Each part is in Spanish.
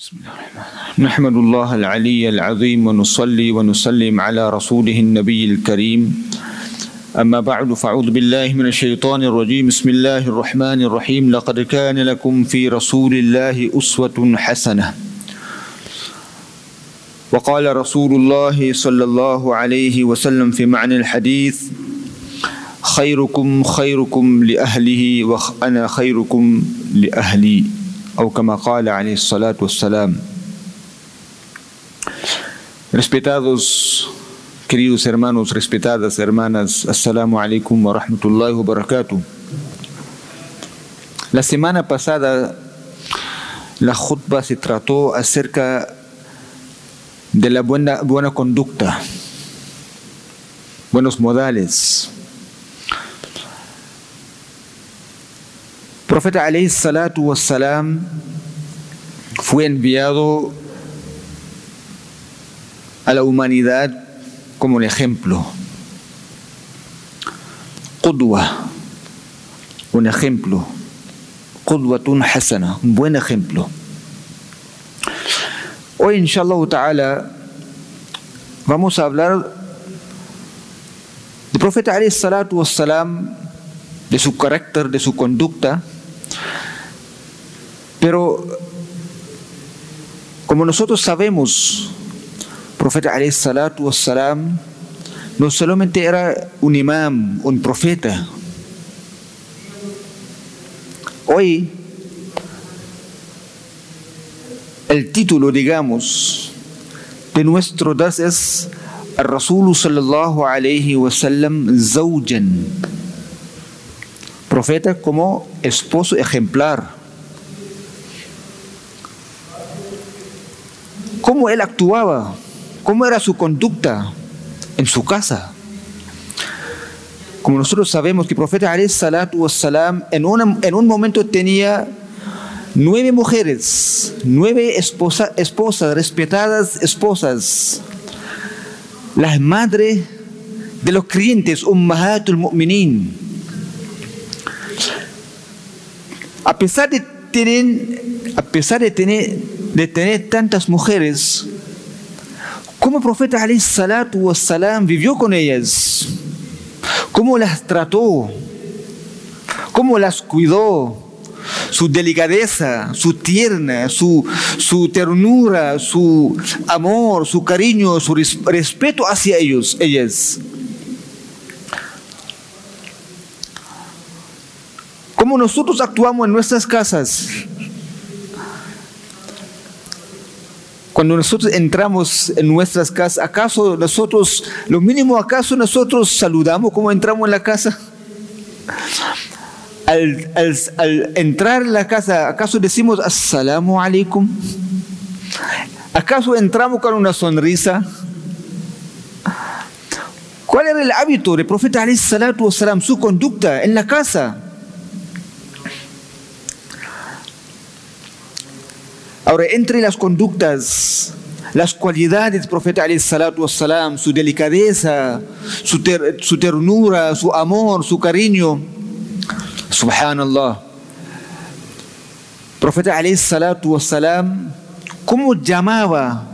بسم الله الرحمن الرحيم. نحمد الله العلي العظيم ونصلي ونسلم على رسوله النبي الكريم. أما بعد فأعوذ بالله من الشيطان الرجيم. بسم الله الرحمن الرحيم. لقد كان لكم في رسول الله أسوة حسنة. وقال رسول الله صلى الله عليه وسلم في معنى الحديث خيركم خيركم لأهله وأنا خيركم لأهلي. أو كما قال عليه الصلاة والسلام Respetados queridos hermanos, respetadas hermanas, Assalamu alaikum wa rahmatullahi wa barakatuh. La semana pasada la khutba se trató acerca de la buena, buena conducta, buenos modales. Profeta alayhi salatu wassalam fue enviado a la humanidad como un ejemplo. Qudwa, un ejemplo. Qudwatun hasana, un buen ejemplo. Hoy, inshallah ta'ala, vamos a hablar del profeta alayhi salatu wassalam, de su carácter, de su conducta, pero como nosotros sabemos, profeta alayhi salatu wassalam no solamente era un imam, un profeta. Hoy el título, digamos, de nuestro das es Rasul sallallahu alayhi wasallam zawjan. Profeta como esposo ejemplar. ¿Cómo él actuaba? ¿Cómo era su conducta en su casa? Como nosotros sabemos que el profeta salatu wassalam en, una, en un momento tenía nueve mujeres, nueve esposa, esposas, respetadas esposas, las madres de los creyentes, ummahatul mu'minin. A pesar de tener, a pesar de tener, de tener tantas mujeres, ¿cómo el profeta wassalam vivió con ellas? ¿Cómo las trató? ¿Cómo las cuidó? su delicadeza, su tierna, su, su, ternura, su amor, su cariño, su respeto hacia ellos, ellas. ¿Cómo nosotros actuamos en nuestras casas? Cuando nosotros entramos en nuestras casas, ¿acaso nosotros, lo mínimo, acaso nosotros saludamos como entramos en la casa? Al, entrar en la casa, ¿acaso decimos Assalamu alaikum? ¿Acaso entramos con una sonrisa? ¿Cuál era el hábito del profeta salatu wasalam, su conducta en la casa? Ahora, entre las conductas, las cualidades del profeta wasalam, su delicadeza, su, ter, su ternura, su amor, su cariño, Subhanallah. Profeta wassalam, ¿cómo llamaba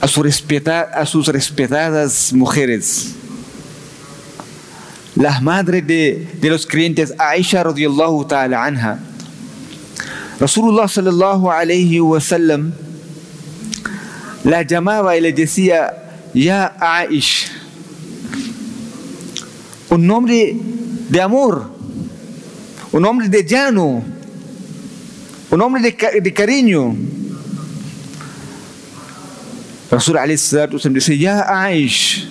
a, su respeta, a sus respetadas mujeres? Las madres de, de los creyentes, Aisha radiallahu ta'ala anha. رسول الله صلى الله عليه وسلم لا جماعة إلى جسية يا عائش النمر دي أمور النمر دي جانو النمر دي كارينيو رسول عليه الصلاة والسلام يا عائش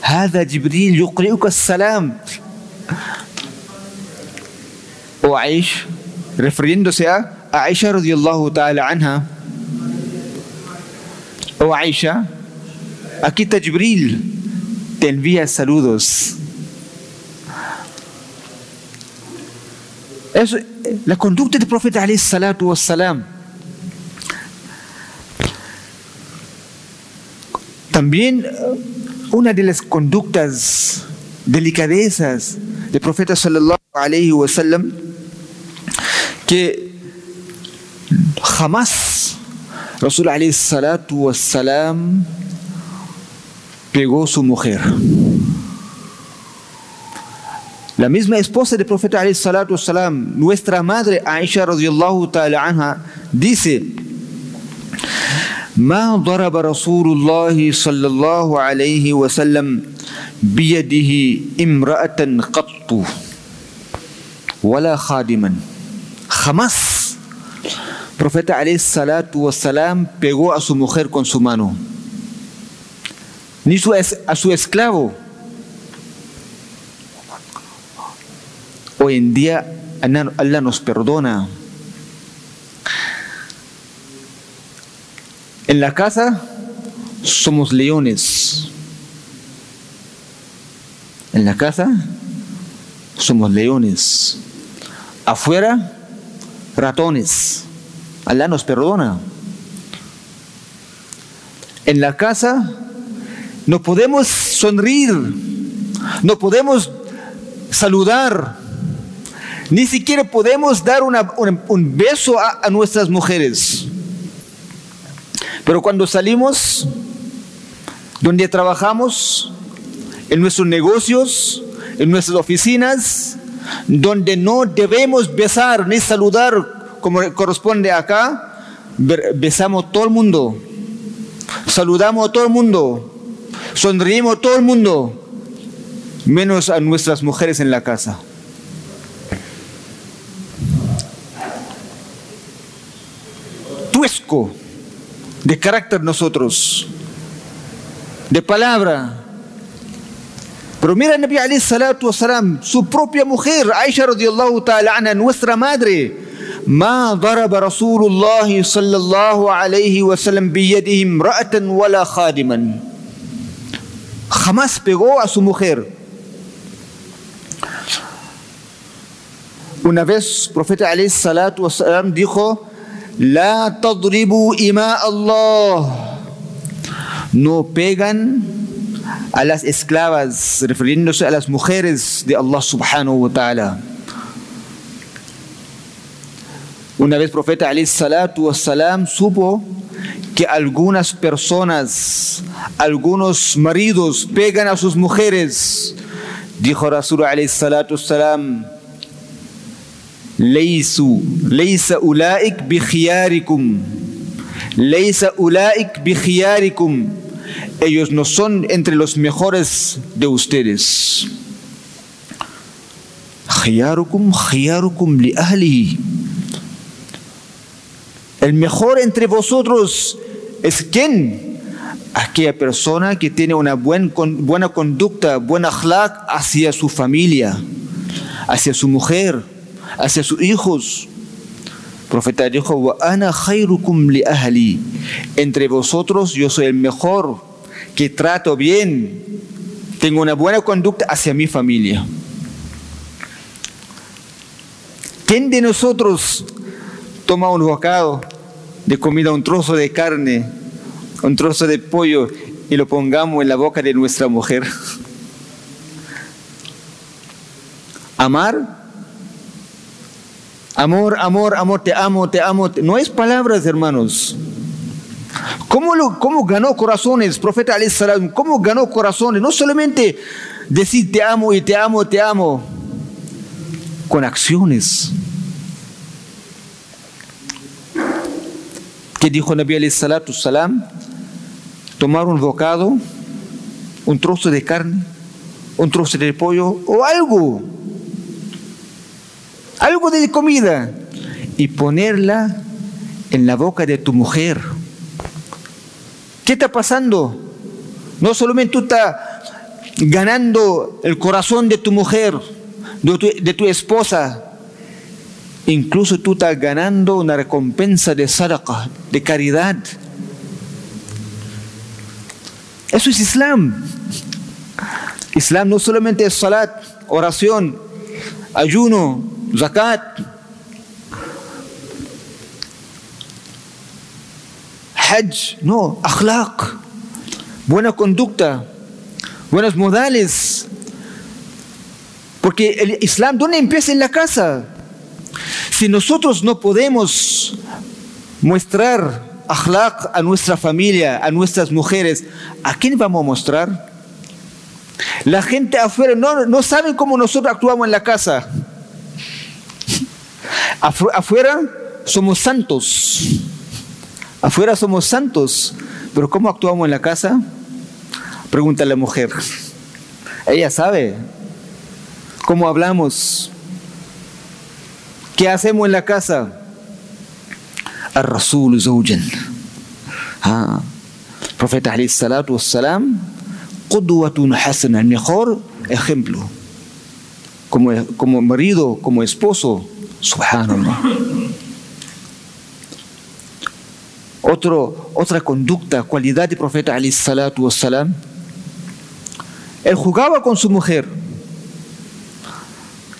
هذا جبريل يقرئك السلام وعيش refiriéndose a Aisha radiallahu ta'ala anha. O Aisha, aquí está Jibril, te envía saludos. Es la conducta del profeta alayhi salatu wassalam. También una de las conductas, delicadezas del profeta sallallahu alayhi wasallam, کہ خمس رسول عليه الصلاة والسلام پیگو سو مخیر لا misma esposa del profeta عليه الصلاة والسلام nuestra madre عائشة رضي الله تعالى عنها dice ما ضرب رسول الله صلى الله عليه وسلم بيده امرأة قط ولا خادما jamás profeta alayhi salatu wassalam pegó a su mujer con su mano ni su es, a su esclavo hoy en día Allah nos perdona En la casa somos leones. En la casa somos leones. Afuera, ratones. Allah nos perdona. En la casa no podemos sonreír, no podemos saludar, ni siquiera podemos dar una, un beso a, a nuestras mujeres. Pero cuando salimos, donde trabajamos, en nuestros negocios, en nuestras oficinas, donde no debemos besar ni saludar como corresponde acá, besamos a todo el mundo, saludamos a todo el mundo, sonreímos a todo el mundo, menos a nuestras mujeres en la casa. Tuesco de carácter nosotros, de palabra. Pero mira Nabi alayhi salatu wasalam, su propia mujer, Aisha radiallahu ta'ala anha, nuestra madre. ما ضرب رسول الله صلى الله عليه وسلم بيده امرأة ولا خادما jamás pegó a su mujer una vez profeta alayhi salatu wasalam dijo La tadribu ima Allah. No pegan a las esclavas, refiriéndose a las mujeres de Allah subhanahu wa ta'ala. Una vez profeta alayhi salatu salam supo que algunas personas, algunos maridos pegan a sus mujeres. Dijo Rasul alayhi salatu salam, Leisu, leisa ulaik bikhiyarikum, leisa ulaik bikhiyarikum ellos no son entre los mejores de ustedes. El mejor entre vosotros es quien? Aquella persona que tiene una buena conducta, buena akhlaq hacia su familia, hacia su mujer, hacia sus hijos. Profeta dijo, ana. Entre vosotros yo soy el mejor, que trato bien, tengo una buena conducta hacia mi familia. ¿Quién de nosotros toma un bocado de comida, un trozo de carne, un trozo de pollo y lo pongamos en la boca de nuestra mujer? Amar Amor, amor, amor, te amo, te amo. No es palabras, hermanos. ¿Cómo, lo, cómo ganó corazones, profeta salam? ¿Cómo ganó corazones? No solamente decir te amo y te amo, te amo, con acciones. ¿Qué dijo Nabi alayhi salatu salam? Tomar un bocado, un trozo de carne, un trozo de pollo o algo de comida y ponerla en la boca de tu mujer. ¿Qué está pasando? No solamente tú estás ganando el corazón de tu mujer, de tu, de tu esposa, incluso tú estás ganando una recompensa de sadaqa, de caridad. Eso es Islam. Islam no solamente es salat, oración, ayuno, zakat, hajj, no, akhlaq, buena conducta, buenos modales. Porque el Islam, ¿dónde empieza? En la casa. Si nosotros no podemos mostrar akhlaq a nuestra familia, a nuestras mujeres, ¿a quién vamos a mostrar? La gente afuera no, no sabe cómo nosotros actuamos en la casa. Afuera somos santos. Afuera somos santos. Pero ¿cómo actuamos en la casa? Pregunta la mujer. Ella sabe cómo hablamos. ¿Qué hacemos en la casa? Ar-Rasul Zawjan. Ah. Profeta salatu wassalam, qudwatun hasana, el mejor ejemplo. Como, como marido, como esposo, subhanallah. Otro, otra conducta, cualidad de profeta alayhi salatu wassalam, él jugaba con su mujer.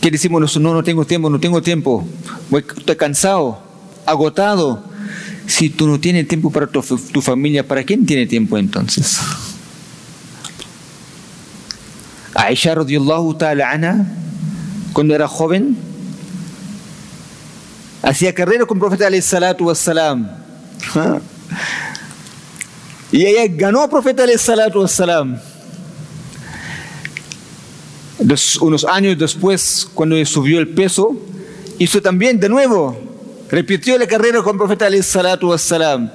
¿Qué decimos? No, no tengo tiempo, no tengo tiempo. Estoy cansado, agotado. Si tú no tienes tiempo para tu, familia, ¿para quién tiene tiempo entonces? Aisha radiallahu ta'ala cuando era joven, hacía carrera con el profeta alayhi salatu wassalam. Y ella ganó al profeta alayhi salatu wassalam unos años después, cuando subió el peso, hizo también de nuevo, repitió la carrera con el profeta alayhi salatu wassalam.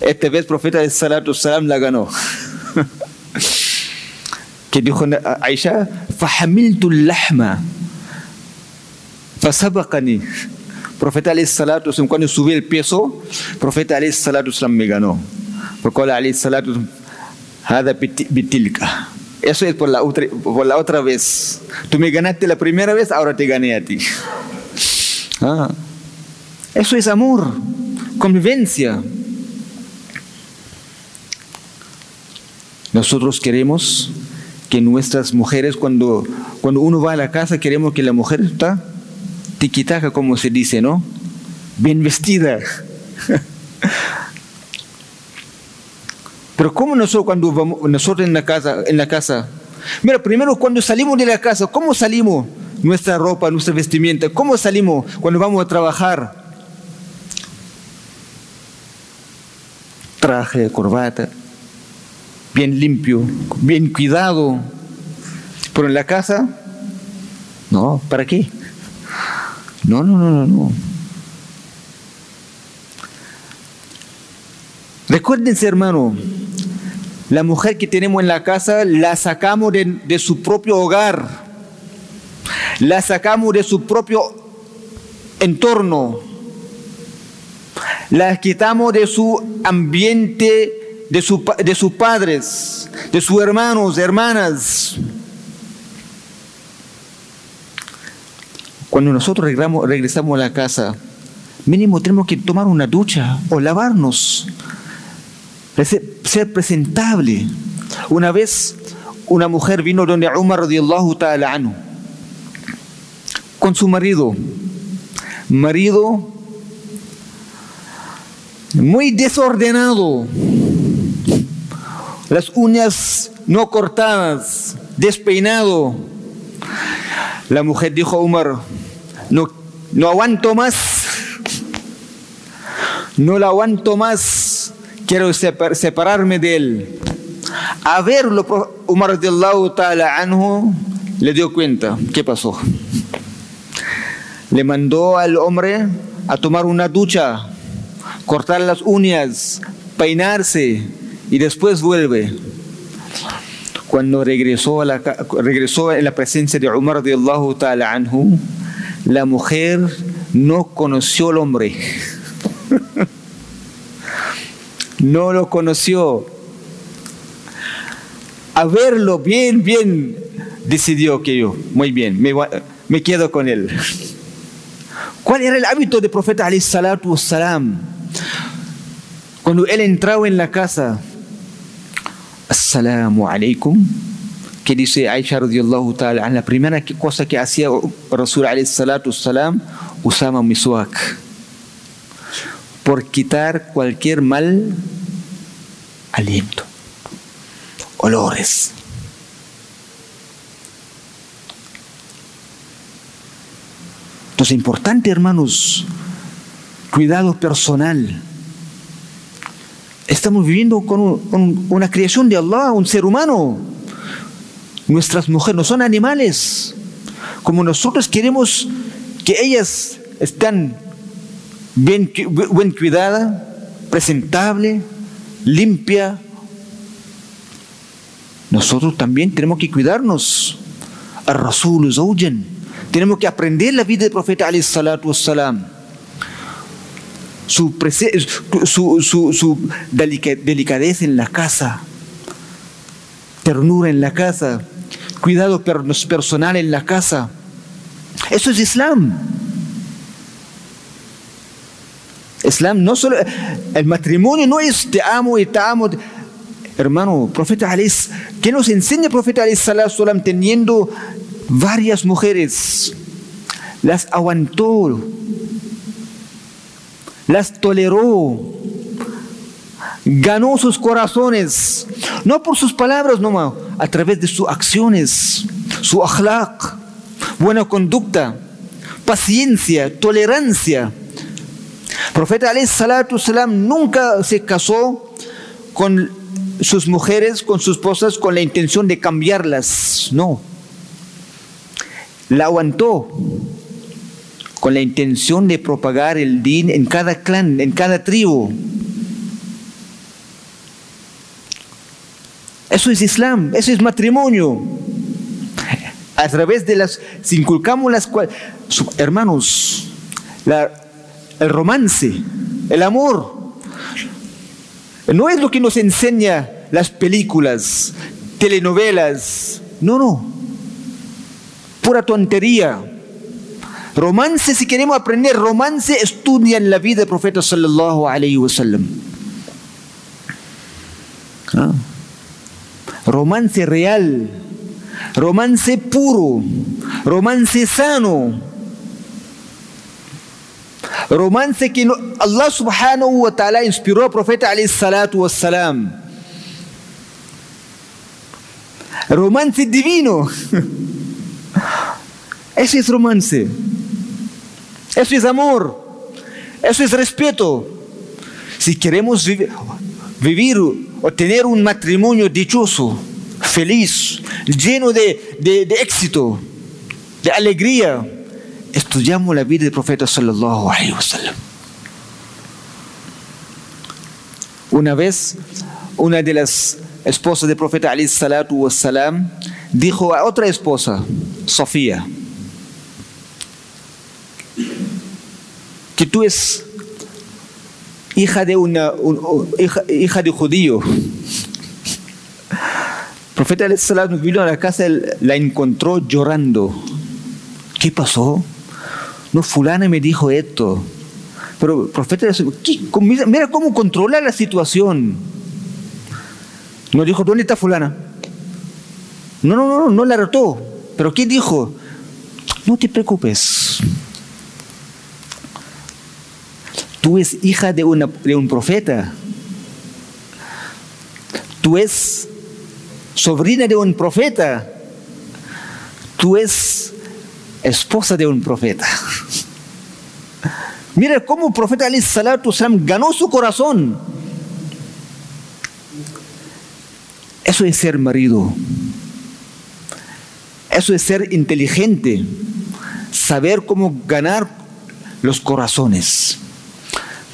Esta vez el profeta alayhi salatu wassalam la ganó. que dijo Aisha, فحملت اللحم Fasabakani. Profeta alayhi salatu cuando subí el peso, profeta alayhi salatu me ganó. Porque alayhi salatu hada bitilka. Eso es por la, otra, por la otra vez. Tú me ganaste la primera vez, ahora te gané a ti. Ah. Eso es amor, convivencia. Nosotros queremos que nuestras mujeres, cuando, cuando uno va a la casa, queremos que la mujer está tiquitaca, como se dice, ¿no? Bien vestida. Pero ¿cómo nosotros cuando vamos, nosotros en la casa, en la casa? Mira, primero cuando salimos de la casa, ¿cómo salimos? Nuestra ropa, nuestra vestimenta, ¿cómo salimos cuando vamos a trabajar? Traje, corbata, bien limpio, bien cuidado. Pero en la casa, no, ¿para qué? No, no, no, no, no. Recuérdense, hermano, la mujer que tenemos en la casa la sacamos de, de, su propio hogar, la sacamos de su propio entorno, la quitamos de su ambiente, de, su, de sus padres, de sus hermanos, hermanas. Cuando nosotros regresamos, a la casa, mínimo tenemos que tomar una ducha o lavarnos ser presentable. Una vez una mujer vino donde Umar radiallahu ta'ala anhu con su marido. Marido muy desordenado. Las uñas no cortadas, despeinado. La mujer dijo a Umar, no, no aguanto más. No la aguanto más quiero separarme de él. A verlo, Umar radiallahu ta'ala le dio cuenta. ¿Qué pasó? Le mandó al hombre a tomar una ducha, cortar las uñas, peinarse y después vuelve. Cuando regresó, a la, regresó en la presencia de Umar radiallahu ta'ala la mujer no conoció al hombre. no lo conoció. A verlo bien, bien, decidió que yo, muy bien, me, quedo con él. ¿Cuál era el hábito del profeta wassalam? Cuando él entraba en la casa, Assalamu alaikum, que dice Aisha radiallahu ta'ala, la primera cosa que hacía Rasul alayhi salatu wassalam, usaba miswak por quitar cualquier mal aliento, olores. Entonces, importante, hermanos, cuidado personal. Estamos viviendo con una creación de Allah, un ser humano. Nuestras mujeres no son animales. Como nosotros queremos que ellas estén bien, bien cuidadas, presentable, limpia. Nosotros también tenemos que cuidarnos. Al Rasul Tenemos que aprender la vida del profeta alayhi salatu wassalam su, su, su, delicadeza en la casa, ternura en la casa, cuidado personal en la casa. Eso es Islam. Islam no solo, el matrimonio no es te amo y te amo. Hermano, profeta Alis, ¿qué nos enseña el profeta Alis Salam teniendo varias mujeres? Las aguantó, las toleró, ganó sus corazones, no por sus palabras nomás, a través de sus acciones, su akhlaq, buena conducta, paciencia, tolerancia. Profeta alayhi salatu salam nunca se casó con sus mujeres, con sus esposas, con la intención de cambiarlas, no. La aguantó, con la intención de propagar el din en cada clan, en cada tribu. Eso es Islam, eso es matrimonio. A través de las, si inculcamos las hermanos, el romance, el amor, no es lo que nos enseña las películas, telenovelas, no, no, pura tontería. Romance, si queremos aprender romance, estudia en la vida del profeta sallallahu alayhi wa sallam. Ah. Romance real, romance puro, romance sano. Romance que Allah subhanahu wa ta'ala inspiró al profeta alayhi salatu wa salam. Romance divino. Ese es romance. Eso es amor. Eso es respeto. Si queremos vivir, tener un matrimonio dichoso, feliz, lleno de, éxito, de alegría, estudiamos la vida del profeta sallallahu alaihi wasallam. Una vez, una de las esposas del profeta alayhi salatu wasallam dijo a otra esposa, Sofía, que tú es hija de una hija, de judío. El profeta vino a la casa, la encontró llorando. ¿Qué pasó? No, fulana me dijo esto. Pero el profeta, mira, mira cómo controla la situación. No dijo, ¿dónde está fulana? No, no, no, no la retó. Pero ¿qué dijo? No te preocupes. Tú es hija de, una, de un profeta. Tú es sobrina de un profeta. Tú es esposa de un profeta. Mira cómo el profeta Salatu ganó su corazón. Eso es ser marido. Eso es ser inteligente. Saber cómo ganar los corazones.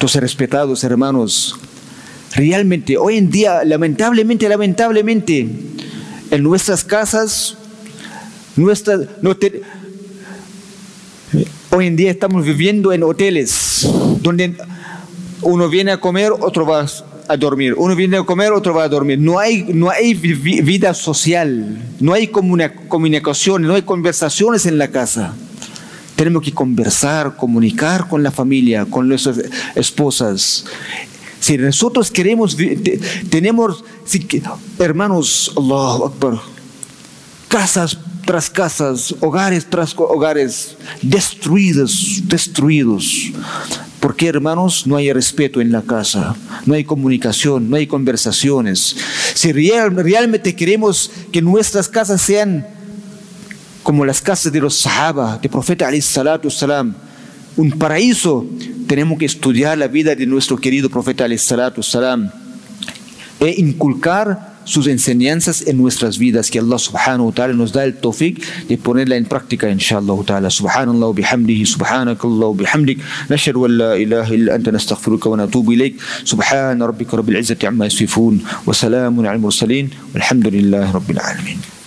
Respetados hermanos, realmente hoy en día, lamentablemente, lamentablemente, en nuestras casas, hoy en día estamos viviendo en hoteles donde uno viene a comer, otro va a dormir. Uno viene a comer, otro va a dormir. No hay, no hay vida social, no hay comunicación, no hay conversaciones en la casa. Tenemos que conversar, comunicar con la familia, con nuestras esposas. Si nosotros queremos, tenemos, hermanos, Allah Akbar, casas tras casas, hogares tras hogares, destruidos, destruidos. Porque hermanos, no hay respeto en la casa, no hay comunicación, no hay conversaciones. Si realmente queremos que nuestras casas sean como las casas de los sahaba, del profeta salatu salam, un paraíso, tenemos que estudiar la vida de nuestro querido profeta salam e inculcar sus enseñanzas en nuestras vidas. Que Allah subhanahu wa ta'ala nos da el tawfiq de ponerla en práctica inshallah ta'ala. Subhanallah wa bihamdihi subhanakallah wa bihamdik. Nashhadu an la ilaha illa anta nastaghfiruka wa natubu ilayk. Subhana rabbika rabbil izzati amma yasifun wa salamun al mursalin. Walhamdulillahi rabbil alamin